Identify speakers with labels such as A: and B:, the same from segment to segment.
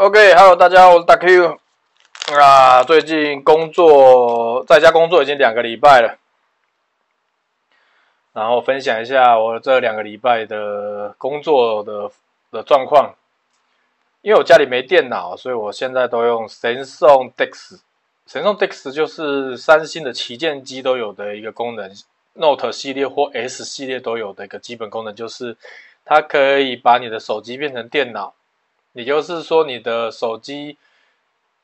A: OK，Hello，大家好，我是大 Q 啊。最近工作在家工作已经两个礼拜了，然后分享一下我这两个礼拜的工作的的状况。因为我家里没电脑，所以我现在都用 Samsung Dex。Samsung Dex 就是三星的旗舰机都有的一个功能，Note 系列或 S 系列都有的一个基本功能，就是它可以把你的手机变成电脑。也就是说，你的手机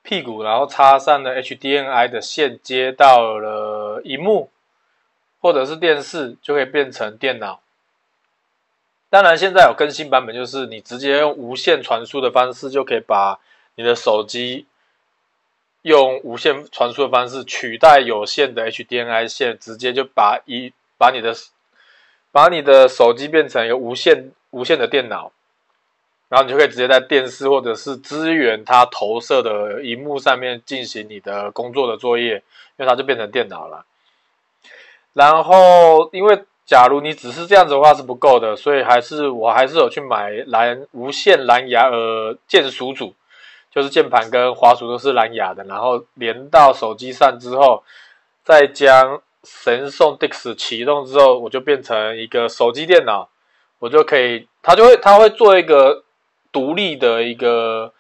A: 屁股，然后插上了 HDMI 的线，接到了萤幕或者是电视，就可以变成电脑。当然，现在有更新版本，就是你直接用无线传输的方式，就可以把你的手机用无线传输的方式取代有线的 HDMI 线，直接就把一把你的把你的手机变成一个无线无线的电脑。然后你就可以直接在电视或者是支援它投射的荧幕上面进行你的工作的作业，因为它就变成电脑了。然后，因为假如你只是这样子的话是不够的，所以还是我还是有去买蓝无线蓝牙呃键鼠组，就是键盘跟滑鼠都是蓝牙的，然后连到手机上之后，再将神送 Dix 启动之后，我就变成一个手机电脑，我就可以，它就会它会做一个。独立的一个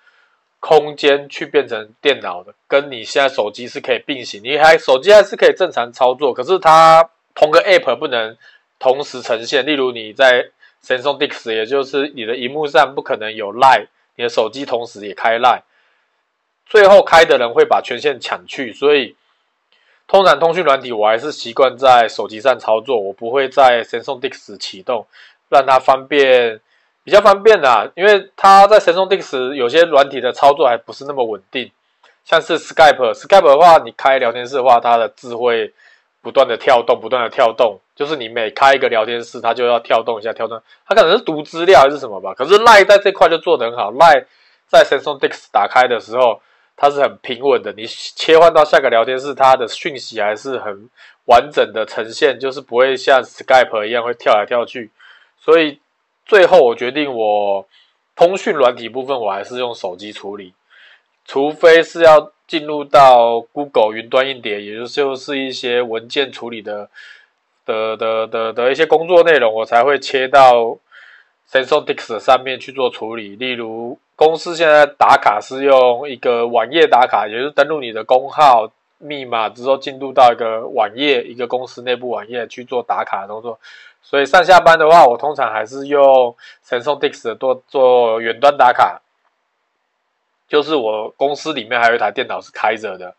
A: 空间去变成电脑的，跟你现在手机是可以并行。你还手机还是可以正常操作，可是它同个 App 不能同时呈现。例如你在 Samsung DeX，也就是你的荧幕上不可能有 Line，你的手机同时也开 Line，最后开的人会把权限抢去。所以通常通讯软体我还是习惯在手机上操作，我不会在 Samsung DeX 启动，让它方便。比较方便啦，因为它在神送 DeX 有些软体的操作还不是那么稳定，像是 Skype，Skype 的话，你开聊天室的话，它的字会不断的跳动，不断的跳动，就是你每开一个聊天室，它就要跳动一下，跳动，它可能是读资料还是什么吧。可是 Line 在这块就做得很好，Line 在神送 DeX 打开的时候，它是很平稳的，你切换到下个聊天室，它的讯息还是很完整的呈现，就是不会像 Skype 一样会跳来跳去，所以。最后，我决定我通讯软体部分我还是用手机处理，除非是要进入到 Google 云端硬碟，也就是一些文件处理的的的的的一些工作内容，我才会切到 Samsung DeX 上面去做处理。例如，公司现在打卡是用一个网页打卡，也就是登录你的工号、密码之后，进入到一个网页，一个公司内部网页去做打卡的动作。所以上下班的话，我通常还是用 Samsung Dix 做做远端打卡。就是我公司里面还有一台电脑是开着的，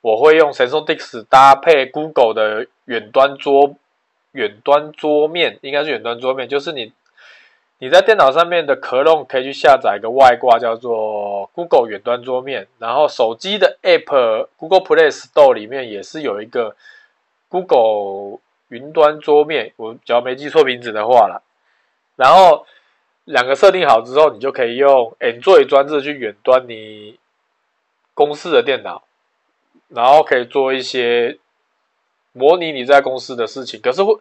A: 我会用 Samsung Dix 搭配 Google 的远端桌远端桌面，应该是远端桌面，就是你你在电脑上面的壳弄可以去下载一个外挂叫做 Google 远端桌面，然后手机的 App Google Play Store 里面也是有一个 Google。云端桌面，我只要没记错名字的话啦，然后两个设定好之后，你就可以用 Android 专辑去远端你公司的电脑，然后可以做一些模拟你在公司的事情。可是会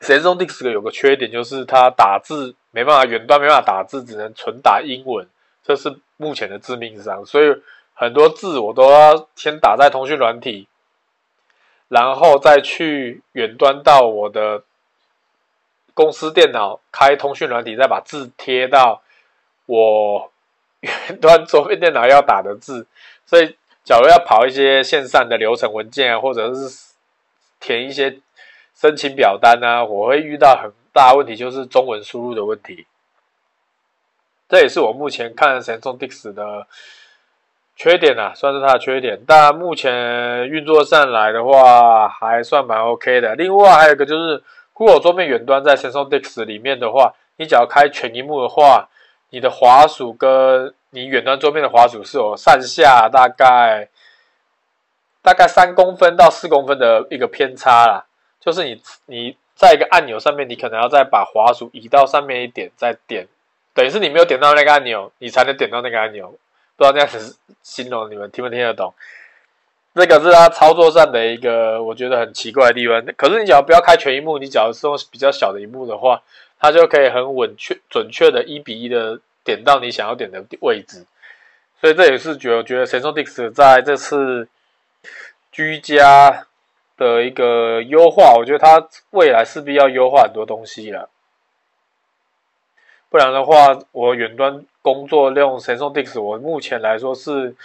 A: ，Samsung DeX 有个缺点，就是它打字没办法远端没办法打字，只能纯打英文，这是目前的致命伤。所以很多字我都要先打在通讯软体。然后再去远端到我的公司电脑，开通讯软体，再把字贴到我远端桌面电脑要打的字。所以，假如要跑一些线上的流程文件啊，或者是填一些申请表单啊，我会遇到很大问题，就是中文输入的问题。这也是我目前看 Samsung Dix 的。缺点啊，算是它的缺点，但目前运作上来的话，还算蛮 OK 的。另外还有一个就是，Google 桌面远端在 Samsung Dix 里面的话，你只要开全荧幕的话，你的滑鼠跟你远端桌面的滑鼠是有上下大概大概三公分到四公分的一个偏差啦。就是你你在一个按钮上面，你可能要再把滑鼠移到上面一点，再点，等于是你没有点到那个按钮，你才能点到那个按钮。不知道这样子形容你们听不听得懂？这个是它操作上的一个我觉得很奇怪的地方。可是你只要不要开全萤幕，你只要是用比较小的萤幕的话，它就可以很稳确、准确的一比一的点到你想要点的位置。所以这也是觉得觉得 SensoDix 在这次居家的一个优化，我觉得它未来势必要优化很多东西了。不然的话，我远端工作用 Samsung Dix，我目前来说是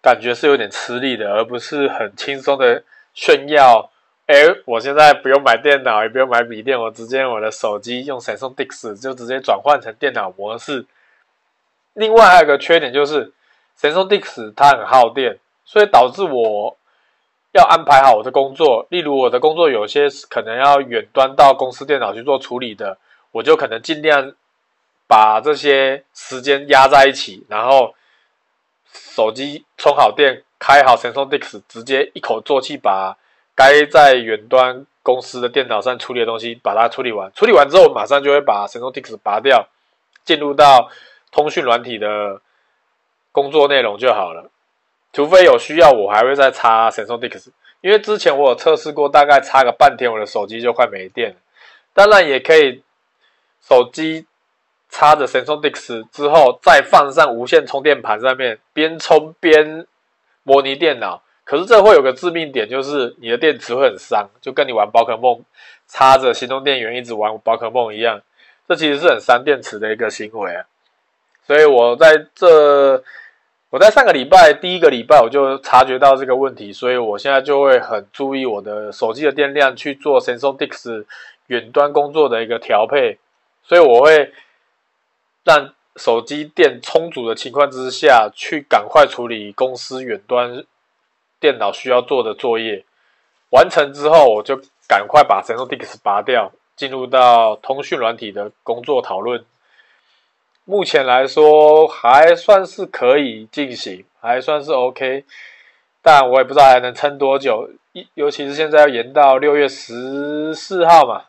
A: 感觉是有点吃力的，而不是很轻松的炫耀。哎，我现在不用买电脑，也不用买笔电，我直接用我的手机用 Samsung Dix 就直接转换成电脑模式。另外还有个缺点就是，Samsung Dix 它很耗电，所以导致我要安排好我的工作。例如我的工作有些可能要远端到公司电脑去做处理的，我就可能尽量。把这些时间压在一起，然后手机充好电，开好 SensoDix，直接一口作气把该在远端公司的电脑上处理的东西把它处理完。处理完之后，马上就会把 SensoDix 拔掉，进入到通讯软体的工作内容就好了。除非有需要，我还会再插 SensoDix，因为之前我有测试过，大概插个半天，我的手机就快没电了。当然也可以手机。插着 SensoDix 之后，再放上无线充电盘上面，边充边模拟电脑。可是这会有个致命点，就是你的电池会很伤，就跟你玩宝可梦插着行动电源一直玩宝可梦一样。这其实是很伤电池的一个行为啊。所以我在这，我在上个礼拜第一个礼拜我就察觉到这个问题，所以我现在就会很注意我的手机的电量去做 s a m s o n Dix 远端工作的一个调配。所以我会。让手机电充足的情况之下，去赶快处理公司远端电脑需要做的作业，完成之后，我就赶快把 s a m s o n Dix 拔掉，进入到通讯软体的工作讨论。目前来说还算是可以进行，还算是 OK，但我也不知道还能撑多久，一尤其是现在要延到六月十四号嘛，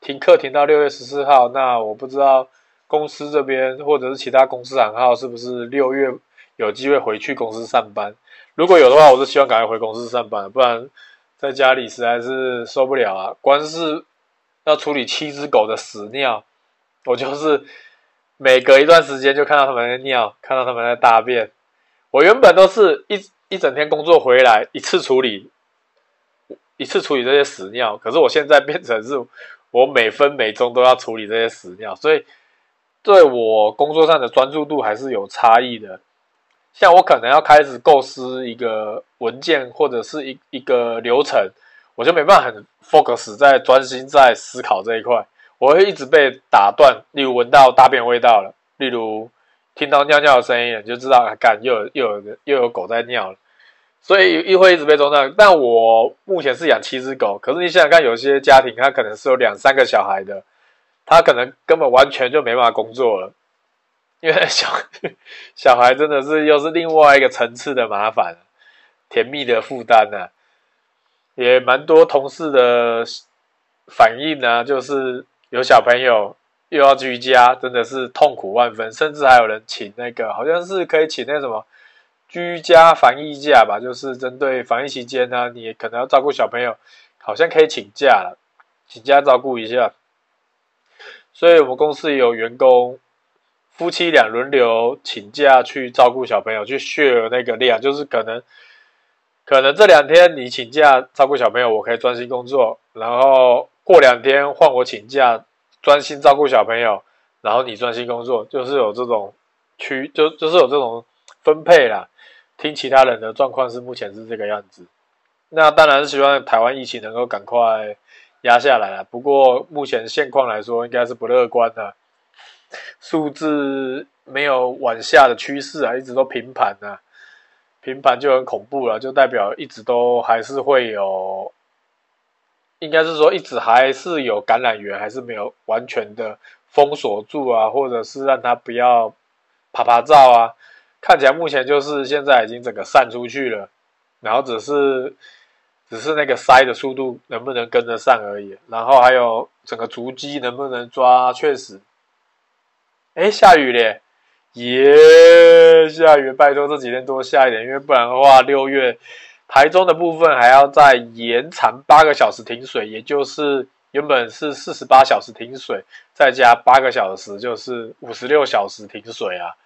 A: 停课停到六月十四号，那我不知道。公司这边或者是其他公司行号，是不是六月有机会回去公司上班？如果有的话，我是希望赶快回公司上班，不然在家里实在是受不了啊！光是要处理七只狗的屎尿，我就是每隔一段时间就看到他们在尿，看到他们在大便。我原本都是一一整天工作回来一次处理，一次处理这些屎尿，可是我现在变成是我每分每钟都要处理这些屎尿，所以。对我工作上的专注度还是有差异的，像我可能要开始构思一个文件或者是一一个流程，我就没办法很 focus 在专心在思考这一块，我会一直被打断。例如闻到大便味道了，例如听到尿尿的声音，你就知道干又有又有又有狗在尿了，所以一会一直被中断。但我目前是养七只狗，可是你想想看，有些家庭他可能是有两三个小孩的。他可能根本完全就没办法工作了，因为小 小孩真的是又是另外一个层次的麻烦，甜蜜的负担呢，也蛮多同事的反应呢，就是有小朋友又要居家，真的是痛苦万分，甚至还有人请那个好像是可以请那什么居家防疫假吧，就是针对防疫期间呢，你可能要照顾小朋友，好像可以请假了，请假照顾一下。所以我们公司也有员工，夫妻俩轮流请假去照顾小朋友，去 share 那个量，就是可能，可能这两天你请假照顾小朋友，我可以专心工作，然后过两天换我请假专心照顾小朋友，然后你专心工作，就是有这种区，就就是有这种分配啦。听其他人的状况是目前是这个样子，那当然是希望台湾疫情能够赶快。压下来了，不过目前现况来说，应该是不乐观的，数字没有往下的趋势啊，一直都平盘啊，平盘就很恐怖了，就代表一直都还是会有，应该是说一直还是有感染源，还是没有完全的封锁住啊，或者是让它不要趴趴照啊，看起来目前就是现在已经整个散出去了，然后只是。只是那个塞的速度能不能跟得上而已，然后还有整个足迹能不能抓，确实，哎，下雨咧，耶、下雨，拜托这几天多下一点，因为不然的话，六月台中的部分还要再延长八个小时停水，也就是原本是四十八小时停水，再加八个小时就是五十六小时停水啊。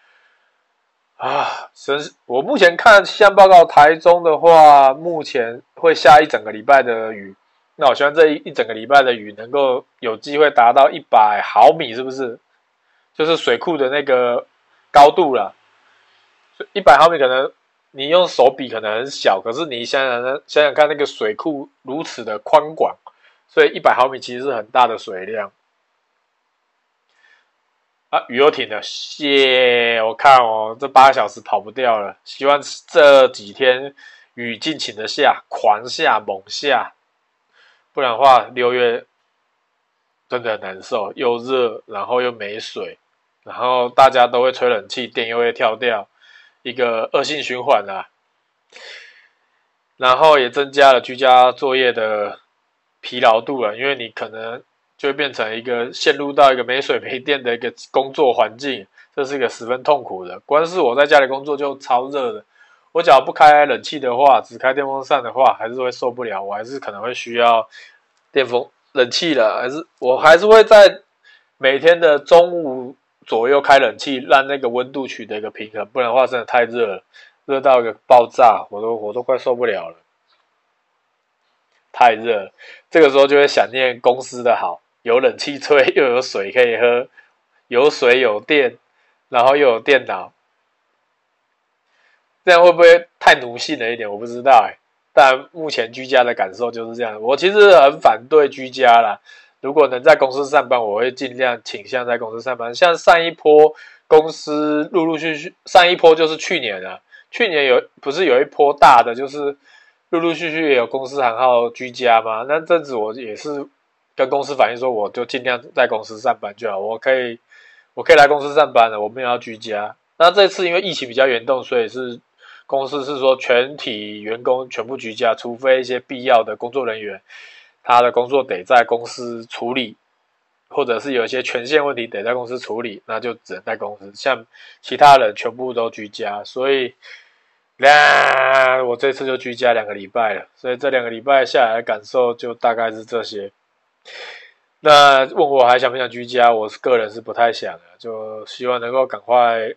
A: 啊，真是我目前看气象报告，台中的话，目前会下一整个礼拜的雨。那我希望这一一整个礼拜的雨能够有机会达到一百毫米，是不是？就是水库的那个高度了。一百毫米可能你用手比可能很小，可是你想想想想看，那个水库如此的宽广，所以一百毫米其实是很大的水量。啊，雨又停了，谢！我看哦，这八小时跑不掉了。希望这几天雨尽情的下，狂下猛下，不然的话，六月真的很难受，又热，然后又没水，然后大家都会吹冷气，电又会跳掉，一个恶性循环啊。然后也增加了居家作业的疲劳度了，因为你可能。就会变成一个陷入到一个没水没电的一个工作环境，这是一个十分痛苦的。光是我在家里工作就超热的，我只要不开冷气的话，只开电风扇的话，还是会受不了。我还是可能会需要电风冷气了，还是我还是会在每天的中午左右开冷气，让那个温度取得一个平衡。不然的话，真的太热了，热到一个爆炸，我都我都快受不了了，太热了。这个时候就会想念公司的好。有冷气吹，又有水可以喝，有水有电，然后又有电脑，这样会不会太奴性了一点？我不知道哎。但目前居家的感受就是这样。我其实很反对居家啦。如果能在公司上班，我会尽量倾向在公司上班。像上一波公司陆陆续续，上一波就是去年啊，去年有不是有一波大的，就是陆陆续续也有公司行号居家嘛？那阵子我也是。跟公司反映说，我就尽量在公司上班就好。我可以，我可以来公司上班了，我没有要居家。那这次因为疫情比较严重，所以是公司是说全体员工全部居家，除非一些必要的工作人员，他的工作得在公司处理，或者是有一些权限问题得在公司处理，那就只能在公司。像其他人全部都居家，所以，那我这次就居家两个礼拜了。所以这两个礼拜下来的感受就大概是这些。那问我还想不想居家？我是个人是不太想的，就希望能够赶快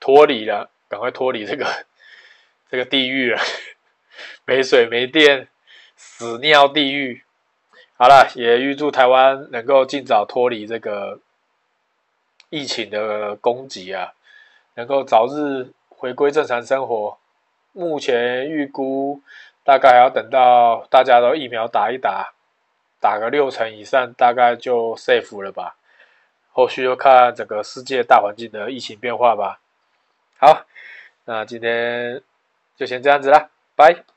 A: 脱离了，赶快脱离这个这个地狱了，没水没电，屎尿地狱。好了，也预祝台湾能够尽早脱离这个疫情的攻击啊，能够早日回归正常生活。目前预估大概要等到大家都疫苗打一打。打个六成以上，大概就 safe 了吧。后续就看整个世界大环境的疫情变化吧。好，那今天就先这样子啦，拜。